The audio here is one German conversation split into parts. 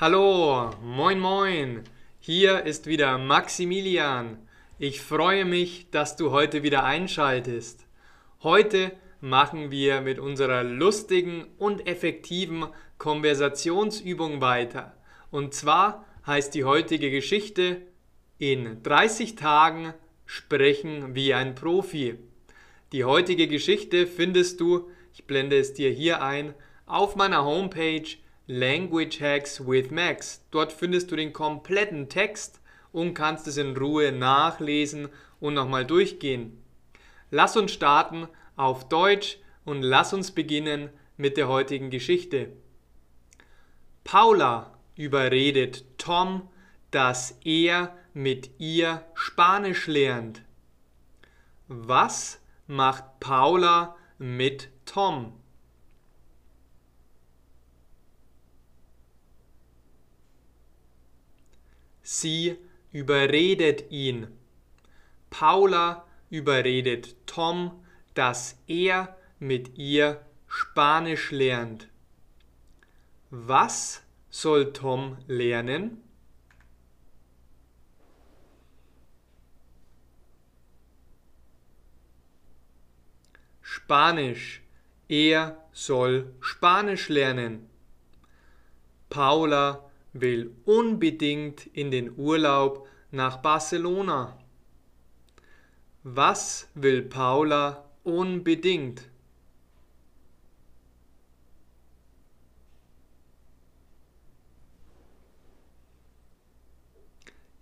Hallo, moin moin. Hier ist wieder Maximilian. Ich freue mich, dass du heute wieder einschaltest. Heute machen wir mit unserer lustigen und effektiven Konversationsübung weiter. Und zwar heißt die heutige Geschichte In 30 Tagen sprechen wie ein Profi. Die heutige Geschichte findest du, ich blende es dir hier ein, auf meiner Homepage Language Hacks with Max. Dort findest du den kompletten Text und kannst es in Ruhe nachlesen und nochmal durchgehen. Lass uns starten auf Deutsch und lass uns beginnen mit der heutigen Geschichte. Paula überredet Tom, dass er mit ihr Spanisch lernt. Was macht Paula mit Tom? Sie überredet ihn. Paula überredet Tom, dass er mit ihr Spanisch lernt. Was soll Tom lernen? Spanisch. Er soll Spanisch lernen. Paula will unbedingt in den Urlaub nach Barcelona. Was will Paula unbedingt?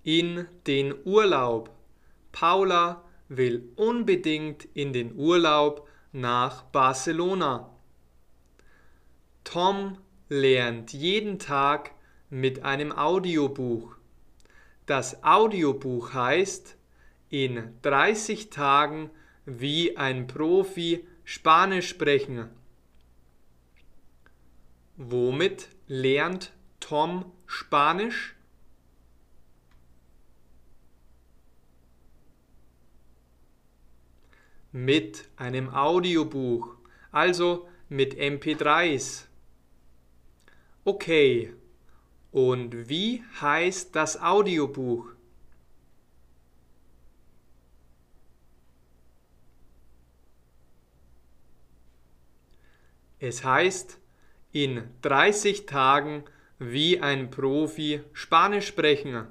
In den Urlaub. Paula will unbedingt in den Urlaub nach Barcelona. Tom lernt jeden Tag mit einem Audiobuch. Das Audiobuch heißt in 30 Tagen wie ein Profi Spanisch sprechen. Womit lernt Tom Spanisch? Mit einem Audiobuch, also mit MP3s. Okay, und wie heißt das Audiobuch? Es heißt in 30 Tagen wie ein Profi Spanisch sprechen.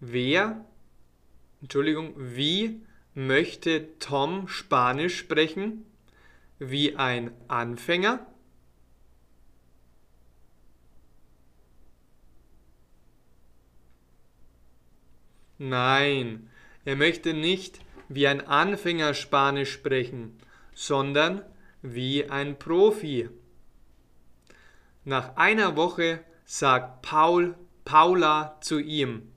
Wer, Entschuldigung, wie möchte Tom Spanisch sprechen? Wie ein Anfänger? Nein, er möchte nicht wie ein Anfänger Spanisch sprechen, sondern wie ein Profi. Nach einer Woche sagt Paul Paula zu ihm,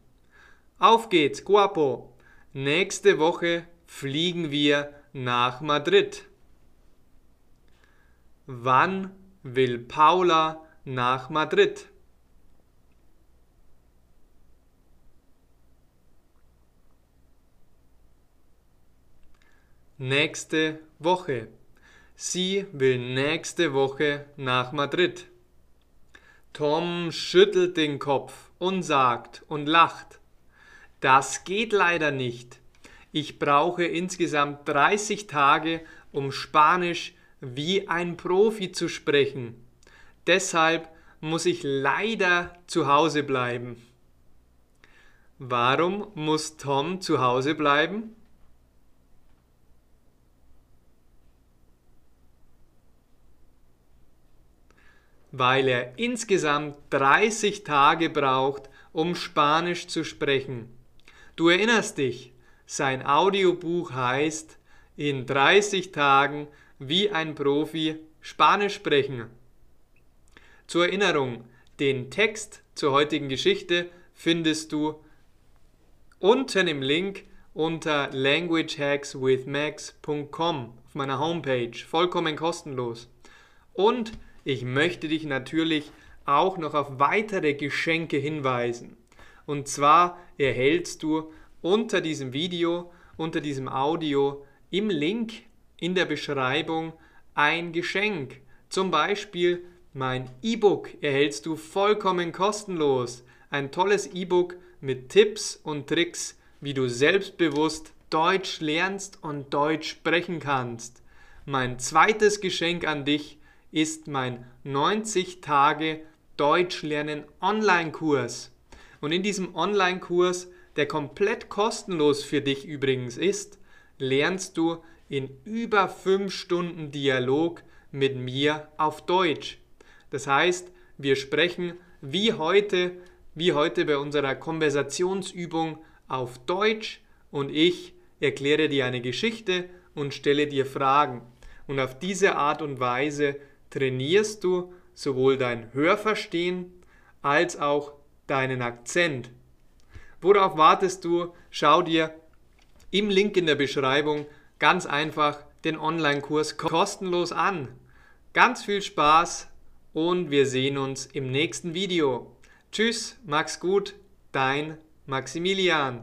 Auf geht's, Guapo. Nächste Woche fliegen wir nach Madrid. Wann will Paula nach Madrid? Nächste Woche. Sie will nächste Woche nach Madrid. Tom schüttelt den Kopf und sagt und lacht. Das geht leider nicht. Ich brauche insgesamt 30 Tage, um Spanisch wie ein Profi zu sprechen. Deshalb muss ich leider zu Hause bleiben. Warum muss Tom zu Hause bleiben? Weil er insgesamt 30 Tage braucht, um Spanisch zu sprechen. Du erinnerst dich, sein Audiobuch heißt In 30 Tagen wie ein Profi Spanisch sprechen. Zur Erinnerung, den Text zur heutigen Geschichte findest du unten im Link unter languagehackswithmax.com auf meiner Homepage, vollkommen kostenlos. Und ich möchte dich natürlich auch noch auf weitere Geschenke hinweisen. Und zwar erhältst du unter diesem Video, unter diesem Audio im Link in der Beschreibung ein Geschenk. Zum Beispiel Mein E-Book erhältst du vollkommen kostenlos. Ein tolles E-Book mit Tipps und Tricks, wie du selbstbewusst Deutsch lernst und Deutsch sprechen kannst. Mein zweites Geschenk an dich ist mein 90 Tage Deutsch lernen Online-Kurs. Und in diesem Online-Kurs, der komplett kostenlos für dich übrigens ist, lernst du in über 5 Stunden Dialog mit mir auf Deutsch. Das heißt, wir sprechen wie heute, wie heute bei unserer Konversationsübung auf Deutsch und ich erkläre dir eine Geschichte und stelle dir Fragen. Und auf diese Art und Weise trainierst du sowohl dein Hörverstehen als auch deinen Akzent. Worauf wartest du? Schau dir im Link in der Beschreibung ganz einfach den Online-Kurs kostenlos an. Ganz viel Spaß und wir sehen uns im nächsten Video. Tschüss, mach's gut, dein Maximilian.